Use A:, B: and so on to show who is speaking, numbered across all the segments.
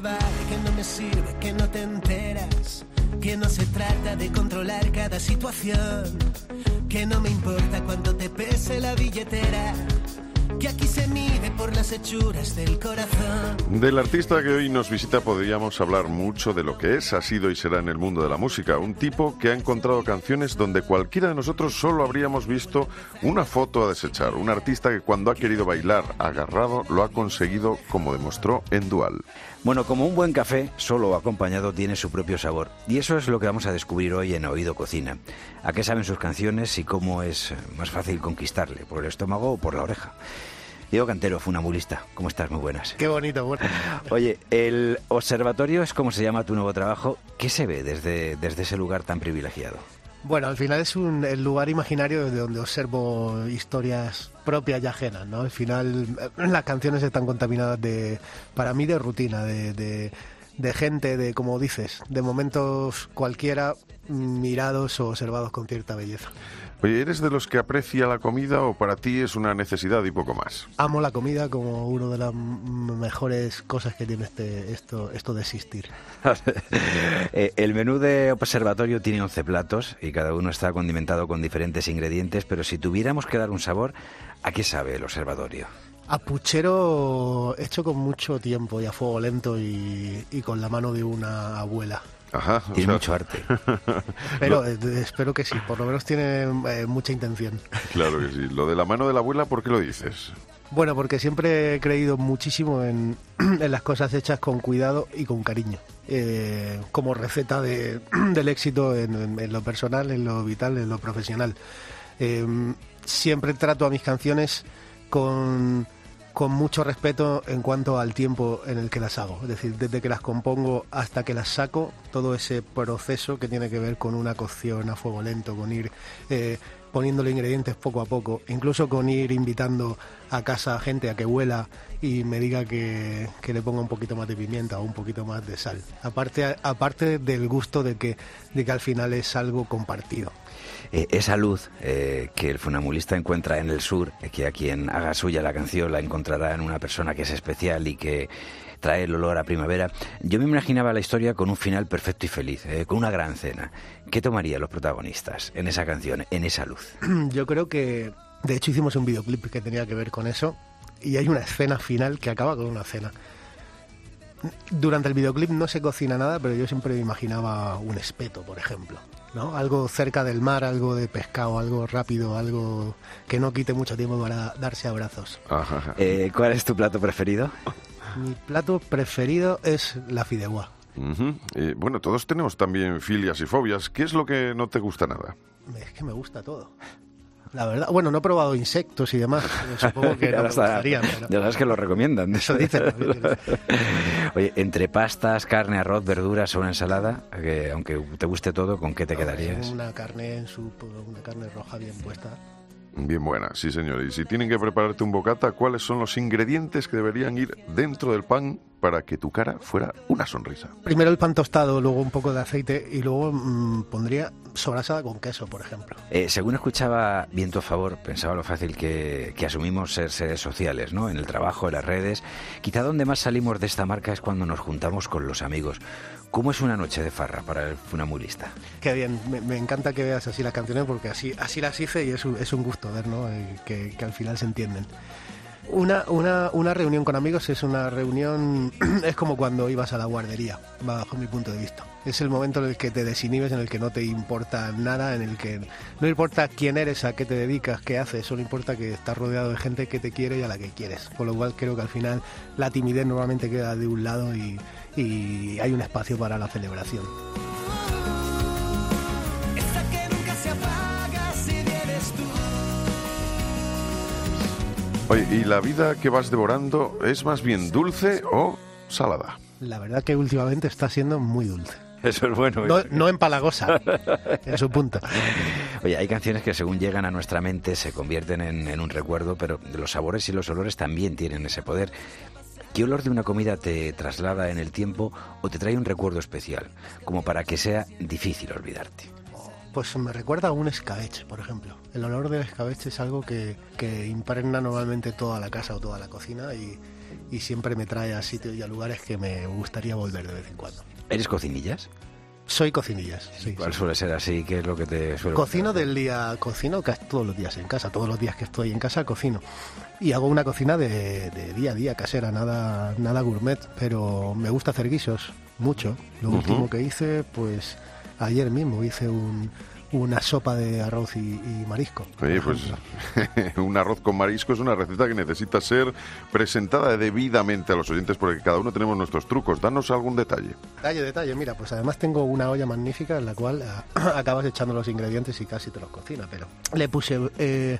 A: me que no me sirve, que no te enteras, que no se trata de controlar cada situación, que no me importa cuánto te pese la billetera que aquí se mide por las hechuras del corazón.
B: Del artista que hoy nos visita podríamos hablar mucho de lo que es, ha sido y será en el mundo de la música. Un tipo que ha encontrado canciones donde cualquiera de nosotros solo habríamos visto una foto a desechar. Un artista que cuando ha querido bailar agarrado lo ha conseguido como demostró en Dual.
C: Bueno, como un buen café, solo o acompañado tiene su propio sabor. Y eso es lo que vamos a descubrir hoy en Oído Cocina. ¿A qué saben sus canciones y cómo es más fácil conquistarle? ¿Por el estómago o por la oreja? Diego Cantero, funambulista, ¿cómo estás? Muy buenas.
D: Qué bonito, bueno.
C: Oye, el observatorio es como se llama tu nuevo trabajo. ¿Qué se ve desde, desde ese lugar tan privilegiado?
D: Bueno, al final es un, el lugar imaginario desde donde observo historias propias y ajenas, ¿no? Al final eh, las canciones están contaminadas de, para mí, de rutina, de, de, de gente, de, como dices, de momentos cualquiera mirados o observados con cierta belleza.
B: Oye, ¿eres de los que aprecia la comida o para ti es una necesidad y poco más?
D: Amo la comida como una de las mejores cosas que tiene este, esto, esto de existir.
C: Eh, el menú de observatorio tiene 11 platos y cada uno está condimentado con diferentes ingredientes, pero si tuviéramos que dar un sabor, ¿a qué sabe el observatorio?
D: A puchero hecho con mucho tiempo y a fuego lento y, y con la mano de una abuela.
B: Ajá. o
C: Tiene
B: sea,
C: mucho arte.
D: Pero eh, espero que sí, por lo menos tiene eh, mucha intención.
B: Claro que sí. Lo de la mano de la abuela, ¿por qué lo dices?
D: Bueno, porque siempre he creído muchísimo en, en las cosas hechas con cuidado y con cariño. Eh, como receta de- del éxito en, en- en lo personal, en lo vital, en lo profesional. Eh, siempre trato a mis canciones con, con mucho respeto en cuanto al tiempo en el que las hago. Es decir, desde que las compongo hasta que las saco, todo ese proceso que tiene que ver con una cocción a fuego lento, con ir eh, poniéndole ingredientes poco a poco, incluso con ir invitando a casa a gente a que huela y me diga que, que le ponga un poquito más de pimienta o un poquito más de sal. Aparte, aparte del gusto de que, de que al final es algo compartido.
C: Eh, esa luz eh, que el funambulista encuentra en el sur, eh, que a quien haga suya la canción la encontrará en una persona que es especial y que trae el olor a primavera. Yo me imaginaba la historia con un final perfecto y feliz, con una gran cena. ¿Qué tomarían los protagonistas en esa canción, en esa luz?
D: Yo creo que, de hecho, hicimos un videoclip que tenía que ver con eso y hay una escena final que acaba con una cena. Durante el videoclip no se cocina nada, pero yo siempre me imaginaba un espeto, por ejemplo. ¿no? Algo cerca del mar, algo de pescado, algo rápido, algo que no quite mucho tiempo para darse abrazos.
B: Ajá, ajá.
C: Eh, ¿Cuál es tu plato preferido?
D: Mi plato preferido es la fideuá.
B: Eh, bueno, todos tenemos también filias y fobias. ¿Qué es lo que no te gusta nada?
D: Es que me gusta todo. La verdad, bueno, no he probado insectos y demás. Supongo que no
C: Ya
D: me
C: lo sabes-
D: gustarían, pero
C: ya sabes que lo recomiendan.
D: eso dicen. ¿no?
C: Oye, entre pastas, carne, arroz, verduras o una ensalada, que aunque te guste todo, ¿con qué te quedarías?
D: Una carne en su, una carne roja bien puesta.
B: Bien buena, sí señor. Y si tienen que prepararte un bocata, ¿cuáles son los ingredientes que deberían ir dentro del pan para que tu cara fuera una sonrisa?
D: Primero el pan tostado, luego un poco de aceite y luego mm, pondría sobrasada con queso, por ejemplo.
C: Eh, según escuchaba Viento a Favor, pensaba lo fácil que, que asumimos ser seres sociales, ¿no? En el trabajo, en las redes. Quizá donde más salimos de esta marca es cuando nos juntamos con los amigos. ¿Cómo es una noche de farra para el funambulista?
D: Qué bien, me, me encanta que veas así las canciones porque así, así las hice y es un, es un gusto ver ¿no? Eh, que, que al final se entienden. Una, una, una reunión con amigos es una reunión, es como cuando ibas a la guardería, bajo mi punto de vista. Es el momento en el que te desinhibes, en el que no te importa nada, en el que no importa quién eres, a qué te dedicas, qué haces, solo importa que estás rodeado de gente que te quiere y a la que quieres. Con lo cual creo que al final la timidez normalmente queda de un lado y, y hay un espacio para la celebración.
B: Oye, ¿y la vida que vas devorando es más bien dulce o salada?
D: La verdad que últimamente está siendo muy dulce.
C: Eso es bueno.
D: No, no empalagosa, en su punto.
C: Oye, hay canciones que según llegan a nuestra mente se convierten en, en un recuerdo, pero los sabores y los olores también tienen ese poder. ¿Qué olor de una comida te traslada en el tiempo o te trae un recuerdo especial, como para que sea difícil olvidarte?
D: Pues me recuerda a un escabeche, por ejemplo. El olor del escabeche es algo que, que impregna normalmente toda la casa o toda la cocina y, y siempre me trae a sitios y a lugares que me gustaría volver de vez en cuando.
C: ¿Eres cocinillas?
D: Soy cocinillas, sí.
C: ¿Cuál suele ser así? ¿Qué es lo que te suele
D: Cocino
C: gustar?
D: del día, cocino casi todos los días en casa, todos los días que estoy en casa cocino. Y hago una cocina de, de día a día, casera, nada, nada gourmet, pero me gusta hacer guisos, mucho. Lo último que hice, pues ayer mismo hice un- una sopa de arroz y, y marisco.
B: Oye, pues un arroz con marisco es una receta que necesita ser presentada debidamente a los oyentes porque cada uno tenemos nuestros trucos. Danos algún detalle.
D: Detalle, detalle, mira, pues además tengo una olla magnífica en la cual ah, acabas echando los ingredientes y casi te los cocina, pero le puse, eh,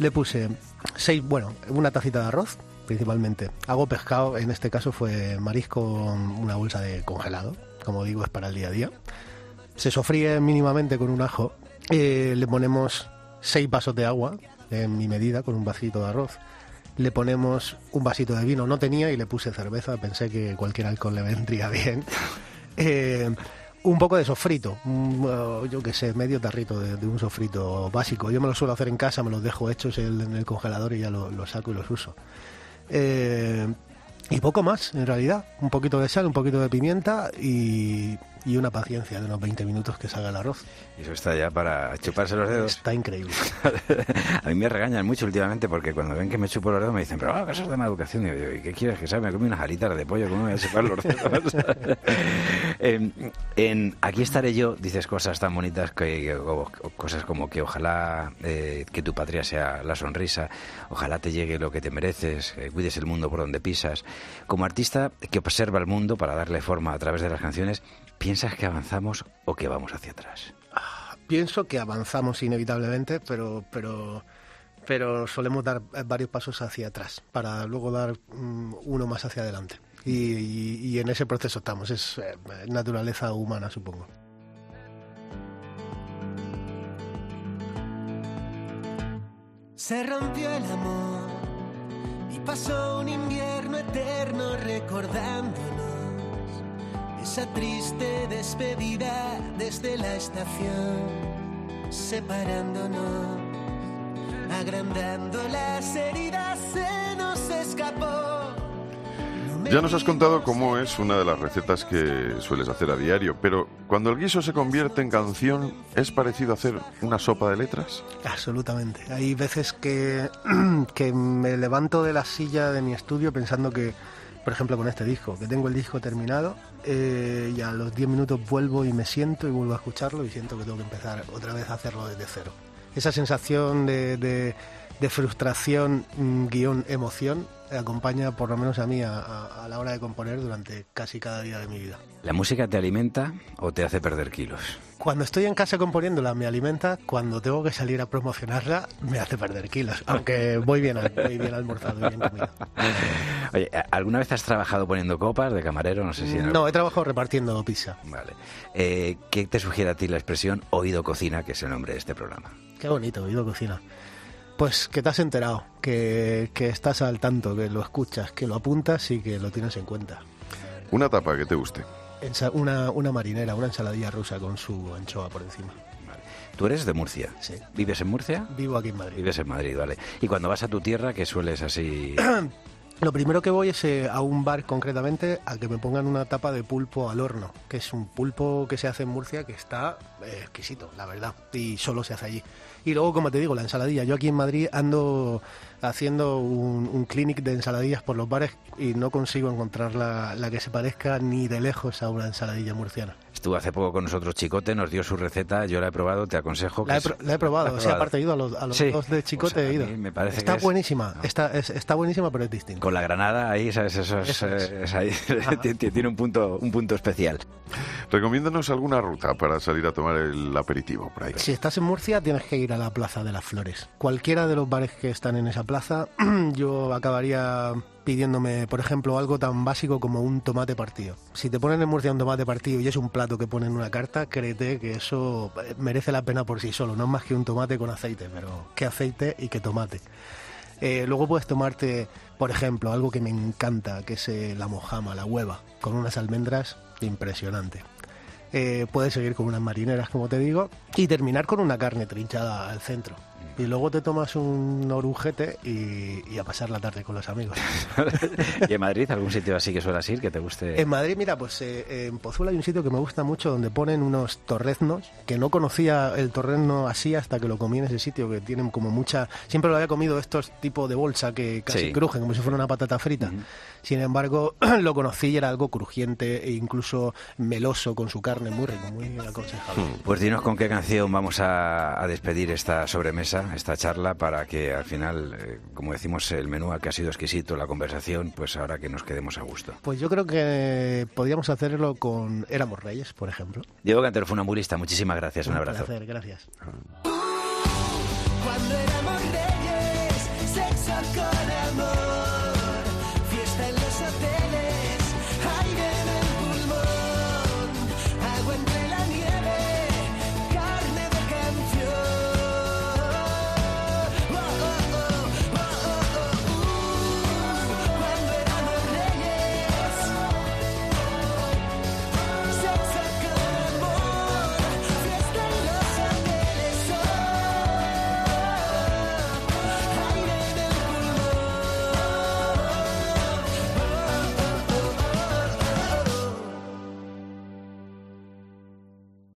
D: le puse seis, bueno, una tacita de arroz, principalmente. Hago pescado, en este caso fue marisco, una bolsa de congelado, como digo, es para el día a día. Se sofríe mínimamente con un ajo, eh, le ponemos seis vasos de agua, en mi medida, con un vasito de arroz. Le ponemos un vasito de vino, no tenía y le puse cerveza, pensé que cualquier alcohol le vendría bien. Eh, un poco de sofrito, uh, yo qué sé, medio tarrito de, un sofrito básico. Yo me lo suelo hacer en casa, me los dejo hechos en, el congelador y ya lo- los saco y los uso. Eh, y poco más, en realidad. Un poquito de sal, un poquito de pimienta y, y una paciencia de unos 20 minutos que salga el arroz.
C: Eso está ya para chuparse los dedos.
D: Está increíble.
C: a mí me regañan mucho últimamente porque cuando ven que me chupo los dedos me dicen, pero ah, que eso es de mala educación. Y yo ¿y qué quieres que sea? Me comí unas alitas de pollo, ¿cómo me voy a chupar los dedos? en, en Aquí estaré yo dices cosas tan bonitas que, o cosas como que ojalá eh, que tu patria sea la sonrisa, ojalá te llegue lo que te mereces, eh, cuides el mundo por donde pisas. Como artista que observa el mundo para darle forma a través de las canciones, ¿piensas que avanzamos o que vamos hacia atrás?
D: Pienso que avanzamos inevitablemente, pero, pero, pero solemos dar varios pasos hacia atrás para luego dar mm, uno más hacia adelante. Y, y- y en ese proceso estamos, es eh, naturaleza humana, supongo.
A: Se rompió el amor y pasó un invierno eterno recordándonos esa triste despedida desde la estación, separándonos, agrandando las heridas, se nos escapó.
B: Ya nos has contado cómo es una de las recetas que sueles hacer a diario, pero cuando el guiso se convierte en canción, ¿es parecido a hacer una sopa de letras?
D: Absolutamente. Hay veces que, que me levanto de la silla de mi estudio pensando que, por ejemplo, con este disco, que tengo el disco terminado eh, y a los 10 minutos vuelvo y me siento y vuelvo a escucharlo y siento que tengo que empezar otra vez a hacerlo desde cero. Esa sensación de, de- de frustración, mm, guion, emoción, acompaña por lo menos a mí a- a- a la hora de componer durante casi cada día de mi vida.
C: ¿La música te alimenta o te hace perder kilos?
D: Cuando estoy en casa componiéndola me alimenta, cuando tengo que salir a promocionarla me hace perder kilos, aunque voy bien, voy bien almorzado y bien comido.
C: Oye, ¿alguna vez has trabajado poniendo copas de camarero? No sé si...
D: No, he trabajado repartiendo pizza.
C: Vale. Eh, ¿Qué te sugiere a ti la expresión oído cocina, que es el nombre de este programa?
D: Qué bonito, oído cocina. Pues que te has enterado, que, que estás al tanto, que lo escuchas, que lo apuntas y que lo tienes en cuenta.
B: Una tapa que te guste.
D: Una, una marinera, una ensaladilla rusa con su anchoa por encima.
C: Tú eres de Murcia.
D: Sí.
C: ¿Vives en Murcia?
D: Vivo aquí en Madrid.
C: Vives en Madrid, vale. Y cuando vas a tu tierra, ¿qué sueles así?
D: Lo primero que voy es eh, a un bar concretamente a que me pongan una tapa de pulpo al horno, que es un pulpo que se hace en Murcia que está eh, exquisito, la verdad, y solo se hace allí. Y luego, como te digo, la ensaladilla. Yo aquí en Madrid ando haciendo un, un clinic de ensaladillas por los bares y no consigo encontrar la, la que se parezca ni de lejos a una ensaladilla murciana.
C: Estuvo hace poco con nosotros Chicote, nos dio su receta, yo la he probado, te aconsejo que...
D: La he, pro- la he probado,
C: ¿La
D: o sea, aparte he ido a los, a los
C: Sí.
D: dos de Chicote,
C: Pues
D: he ido.
C: me parece
D: está
C: que es-
D: buenísima,
C: No.
D: está, es- está buenísima, pero es distinta.
C: Con la granada ahí, ¿sabes? Eso es,
D: Eso es.
C: eh, es ahí. Ti- ti- tiene un punto, un punto especial.
B: Recomiéndanos alguna ruta para salir a tomar el aperitivo por ahí.
D: Si estás en Murcia, tienes que ir a la Plaza de las Flores. Cualquiera de los bares que están en esa plaza, yo acabaría pidiéndome, por ejemplo, algo tan básico como un tomate partido. Si te ponen en Murcia un tomate partido y es un plato que ponen en una carta, créete que eso eh, merece la pena por sí solo. No es más que un tomate con aceite, pero qué aceite y qué tomate. Eh, luego puedes tomarte, por ejemplo, algo que me encanta, que es eh, la mojama, la hueva, con unas almendras impresionante. Puedes seguir con unas marineras, como te digo, y terminar con una carne trinchada al centro. Y luego te tomas un orujete y, a pasar la tarde con los amigos.
C: ¿Y en Madrid algún sitio así que suelas ir que te guste?
D: En Madrid, mira, pues eh, en Pozuelo hay un sitio que me gusta mucho donde ponen unos torreznos, que no conocía el torrezno así hasta que lo comí en ese sitio, que tienen como mucha... Siempre lo había comido estos tipos de bolsa que casi crujen, como si fuera una patata frita. Sin embargo, lo conocí y era algo crujiente e incluso meloso con su carne, muy rico, muy aconsejable.
C: Pues dinos con qué canción vamos a despedir esta sobremesa esta charla, para que al final, eh, como decimos, el menú que ha sido exquisito, la conversación, pues ahora que nos quedemos a gusto.
D: Pues yo creo que podríamos hacerlo con Éramos Reyes, por ejemplo.
C: Diego Cantero, funambulista, muchísimas gracias, un, abrazo.
D: Placer, gracias.
A: Cuando éramos reyes, sexo